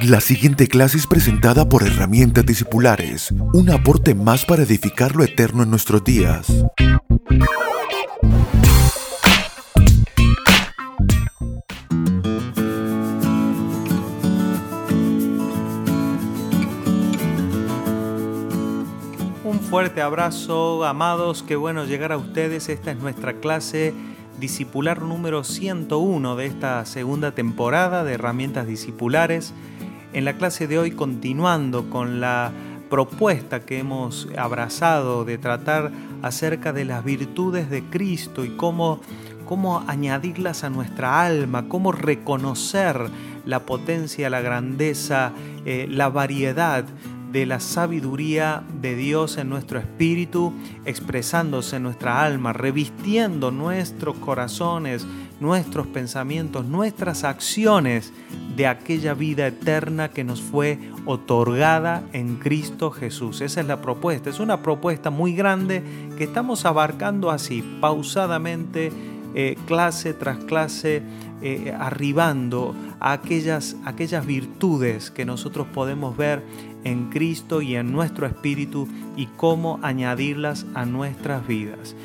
La siguiente clase es presentada por Herramientas Discipulares, un aporte más para edificar lo eterno en nuestros días. Un fuerte abrazo, amados, qué bueno llegar a ustedes. Esta es nuestra clase discipular número 101 de esta segunda temporada de Herramientas Discipulares. En la clase de hoy continuando con la propuesta que hemos abrazado de tratar acerca de las virtudes de Cristo y cómo, cómo añadirlas a nuestra alma, cómo reconocer la potencia, la grandeza, eh, la variedad de la sabiduría de Dios en nuestro espíritu, expresándose en nuestra alma, revistiendo nuestros corazones, nuestros pensamientos, nuestras acciones de aquella vida eterna que nos fue otorgada en Cristo Jesús. Esa es la propuesta. Es una propuesta muy grande que estamos abarcando así, pausadamente, eh, clase tras clase, eh, arribando a aquellas, aquellas virtudes que nosotros podemos ver en Cristo y en nuestro espíritu y cómo añadirlas a nuestras vidas.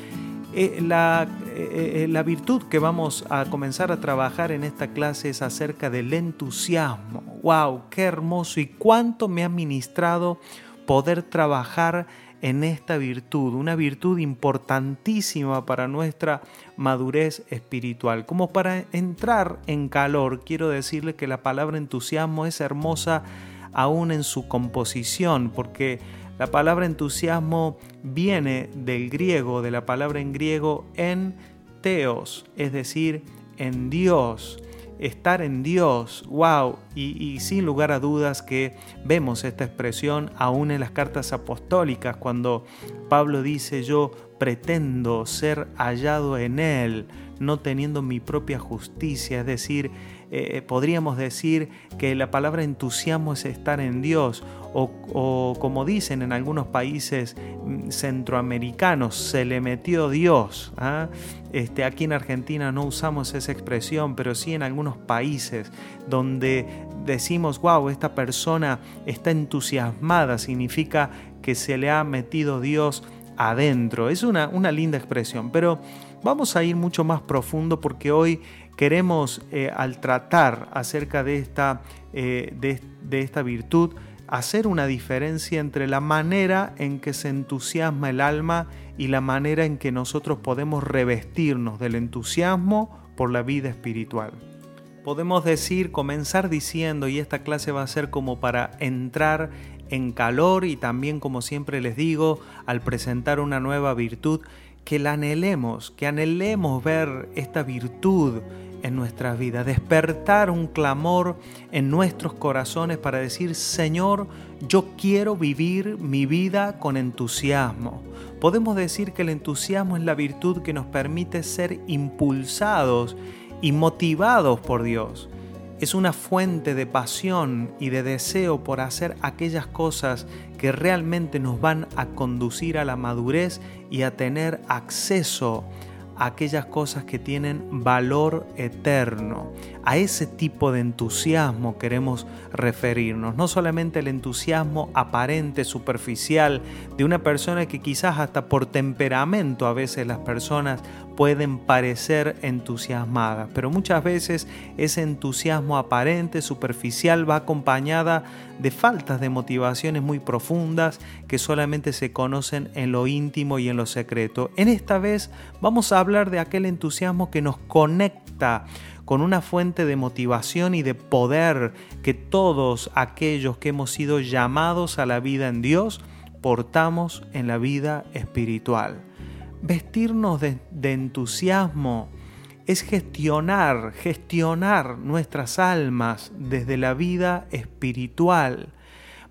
Eh, la, eh, eh, la, virtud que vamos a comenzar a trabajar en esta clase es acerca del entusiasmo. ¡Wow! ¡Qué hermoso! Y cuánto me ha ministrado poder trabajar en esta virtud, una virtud importantísima para nuestra madurez espiritual. Como para entrar en calor, quiero decirle que la palabra entusiasmo es hermosa aún en su composición, porque la palabra entusiasmo viene del griego, de la palabra en griego en teos, es decir, en Dios, estar en Dios, wow, y, y, sin lugar a dudas que vemos esta expresión aún en las cartas apostólicas, cuando Pablo dice yo pretendo ser hallado en Él, no teniendo mi propia justicia, es decir, eh, podríamos decir que la palabra entusiasmo es estar en Dios, o, como dicen en algunos países mm, centroamericanos, se le metió Dios. ¿ah? Este, aquí en Argentina no usamos esa expresión, pero sí en algunos países donde decimos, wow, esta persona está entusiasmada, significa que se le ha metido Dios adentro. Es una, una linda expresión, pero vamos a ir mucho más profundo porque hoy queremos, eh, al tratar acerca de esta, eh, de, esta virtud, hacer una diferencia entre la manera en que se entusiasma el alma y la manera en que nosotros podemos revestirnos del entusiasmo por la vida espiritual. Podemos decir, comenzar diciendo, y esta clase va a ser como para entrar en calor y también, como siempre les digo, al presentar una nueva virtud, que la anhelemos, que anhelemos ver esta virtud en nuestra vida, despertar un clamor en nuestros corazones para decir, Señor, yo quiero vivir mi vida con entusiasmo. Podemos decir que el entusiasmo es la virtud que nos permite ser impulsados y motivados por Dios. Es una fuente de pasión y de deseo por hacer aquellas cosas que realmente nos van a conducir a la madurez y a tener acceso aquellas cosas que tienen valor eterno. A ese tipo de entusiasmo queremos referirnos, no solamente el entusiasmo aparente, superficial, de una persona que quizás hasta por temperamento a veces las personas pueden parecer entusiasmadas, pero muchas veces ese entusiasmo aparente, superficial, va acompañada de faltas de motivaciones muy profundas que solamente se conocen en lo íntimo y en lo secreto. En esta vez vamos a hablar de aquel entusiasmo que nos conecta con una fuente de motivación y de poder que todos aquellos que hemos sido llamados a la vida en Dios portamos en la vida espiritual. Vestirnos de, entusiasmo es gestionar, gestionar nuestras almas desde la vida espiritual,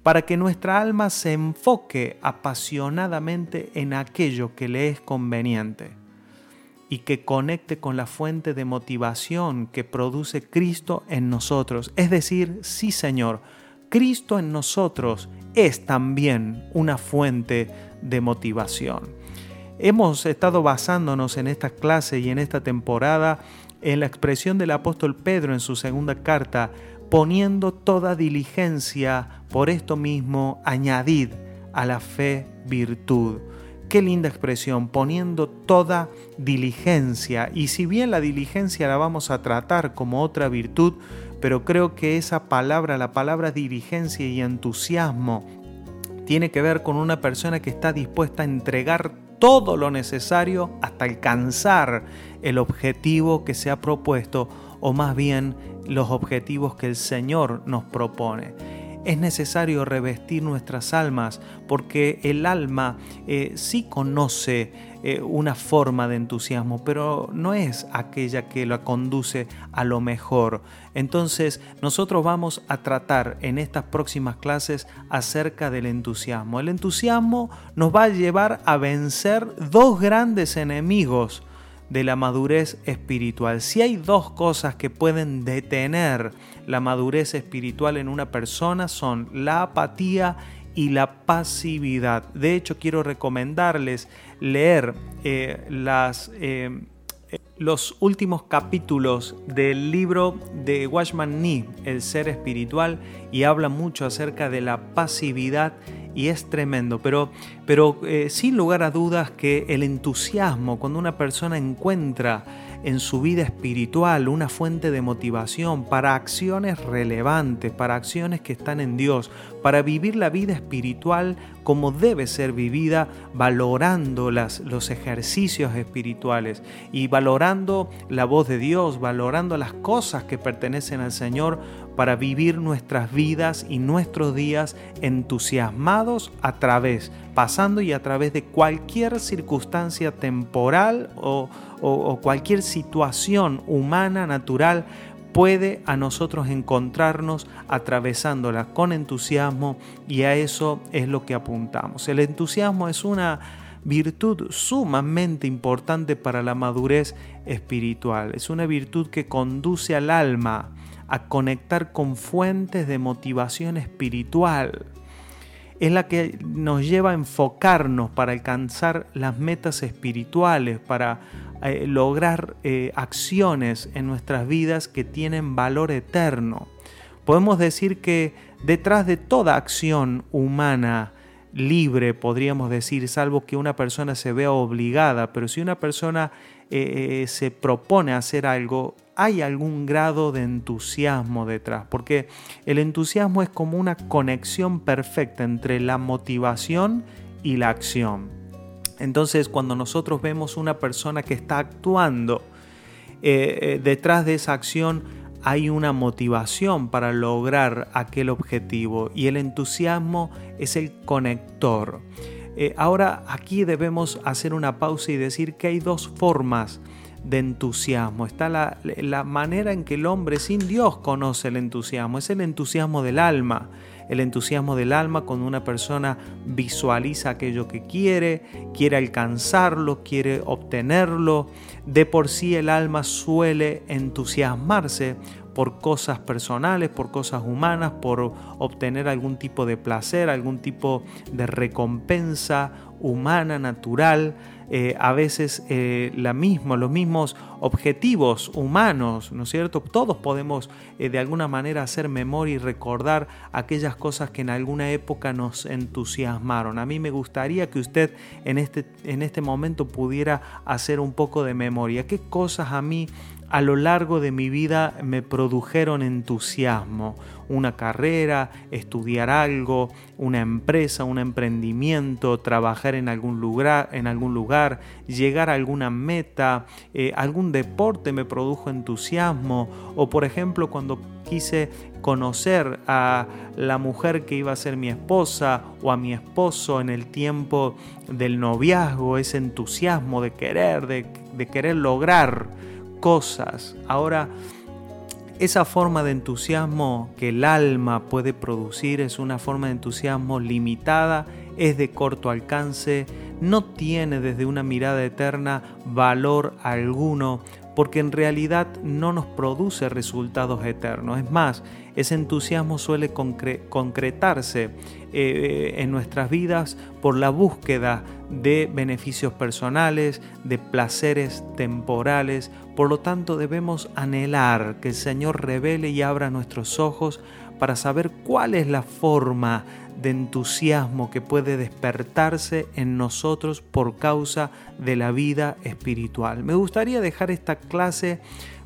para que nuestra alma se enfoque apasionadamente en aquello que le es conveniente y que conecte con la fuente de motivación que produce Cristo en nosotros. Es decir, sí Señor, Cristo en nosotros es también una fuente de motivación. Hemos estado basándonos en esta clase y en esta temporada en la expresión del apóstol Pedro en su segunda carta, poniendo toda diligencia, por esto mismo añadid a la fe virtud. Qué linda expresión, poniendo toda diligencia. Y si bien la diligencia la vamos a tratar como otra virtud, pero creo que esa palabra, la palabra diligencia y entusiasmo, tiene que ver con una persona que está dispuesta a entregar todo lo necesario hasta alcanzar el objetivo que se ha propuesto o más bien los objetivos que el Señor nos propone es necesario revestir nuestras almas porque el alma eh, sí conoce eh, una forma de entusiasmo, pero no es aquella que la conduce a lo mejor. Entonces nosotros vamos a tratar en estas próximas clases acerca del entusiasmo. El entusiasmo nos va a llevar a vencer dos grandes enemigos de la madurez espiritual. Si hay dos cosas que pueden detener la madurez espiritual en una persona son la apatía y la pasividad. De hecho, quiero recomendarles leer eh, las, eh, los últimos capítulos del libro de Washman Nee, El ser espiritual, y habla mucho acerca de la pasividad y es tremendo, pero, pero eh, sin lugar a dudas que el entusiasmo, cuando una persona encuentra en su vida espiritual una fuente de motivación para acciones relevantes, para acciones que están en Dios, para vivir la vida espiritual como debe ser vivida, valorando las, los ejercicios espirituales y valorando la voz de Dios, valorando las cosas que pertenecen al Señor para vivir nuestras vidas y nuestros días entusiasmados a través, pasando y a través de cualquier circunstancia temporal o, cualquier situación humana, natural, puede a nosotros encontrarnos atravesándola con entusiasmo y a eso es lo que apuntamos. El entusiasmo es una virtud sumamente importante para la madurez espiritual. Es una virtud que conduce al alma a conectar con fuentes de motivación espiritual. Es la que nos lleva a enfocarnos para alcanzar las metas espirituales, para eh, lograr eh, acciones en nuestras vidas que tienen valor eterno. Podemos decir que detrás de toda acción humana libre, podríamos decir, salvo que una persona se vea obligada, pero si una persona eh, se propone hacer algo, hay algún grado de entusiasmo detrás, porque el entusiasmo es como una conexión perfecta entre la motivación y la acción. Entonces, cuando nosotros vemos una persona que está actuando, eh, eh, detrás de esa acción hay una motivación para lograr aquel objetivo y el entusiasmo es el conector. Eh, ahora aquí debemos hacer una pausa y decir que hay dos formas de entusiasmo. Está la, la, manera en que el hombre sin Dios conoce el entusiasmo. Es el entusiasmo del alma el entusiasmo del alma cuando una persona visualiza aquello que quiere, quiere alcanzarlo, quiere obtenerlo. De por sí el alma suele entusiasmarse por cosas personales, por cosas humanas, por obtener algún tipo de placer, algún tipo de recompensa humana, natural. Eh, a veces eh, la misma, los mismos objetivos humanos, ¿no es cierto? Todos podemos eh, de alguna manera hacer memoria y recordar aquellas cosas que en alguna época nos entusiasmaron. A mí me gustaría que usted en este, en este momento pudiera hacer un poco de memoria. ¿Qué cosas a mí a lo largo de mi vida me produjeron entusiasmo. Una carrera, estudiar algo, una empresa, un emprendimiento, trabajar en algún lugar, en algún lugar llegar a alguna meta, eh, algún deporte me produjo entusiasmo. O por ejemplo cuando quise conocer a la mujer que iba a ser mi esposa o a mi esposo en el tiempo del noviazgo, ese entusiasmo de querer, de, de querer lograr cosas. Ahora, esa forma de entusiasmo que el alma puede producir es una forma de entusiasmo limitada, es de corto alcance, no tiene desde una mirada eterna valor alguno, porque en realidad no nos produce resultados eternos. Es más, ese entusiasmo suele concretarse eh, en nuestras vidas por la búsqueda de beneficios personales, de placeres temporales. Por lo tanto, debemos anhelar que el Señor revele y abra nuestros ojos para saber cuál es la forma de entusiasmo que puede despertarse en nosotros por causa de la vida espiritual. Me gustaría dejar esta clase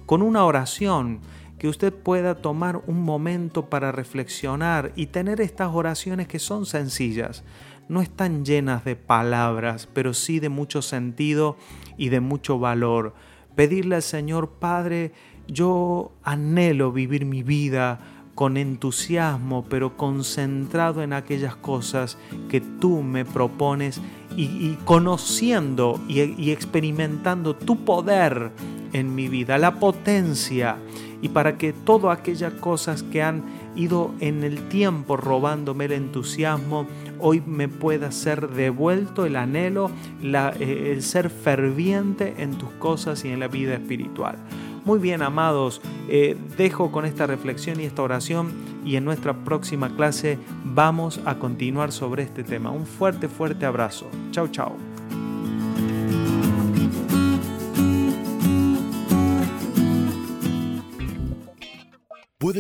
con una oración que usted pueda tomar un momento para reflexionar y tener estas oraciones que son sencillas, no están llenas de palabras, pero sí de mucho sentido y de mucho valor. Pedirle al Señor, Padre, yo anhelo vivir mi vida con entusiasmo, pero concentrado en aquellas cosas que tú me propones y, conociendo y, experimentando tu poder en mi vida, la potencia, y para que todas aquellas cosas que han ido en el tiempo robándome el entusiasmo, hoy me pueda ser devuelto el anhelo, eh, el ser ferviente en tus cosas y en la vida espiritual. Muy bien, amados, eh, dejo con esta reflexión y esta oración y en nuestra próxima clase vamos a continuar sobre este tema. Un fuerte, fuerte abrazo. Chao, chao.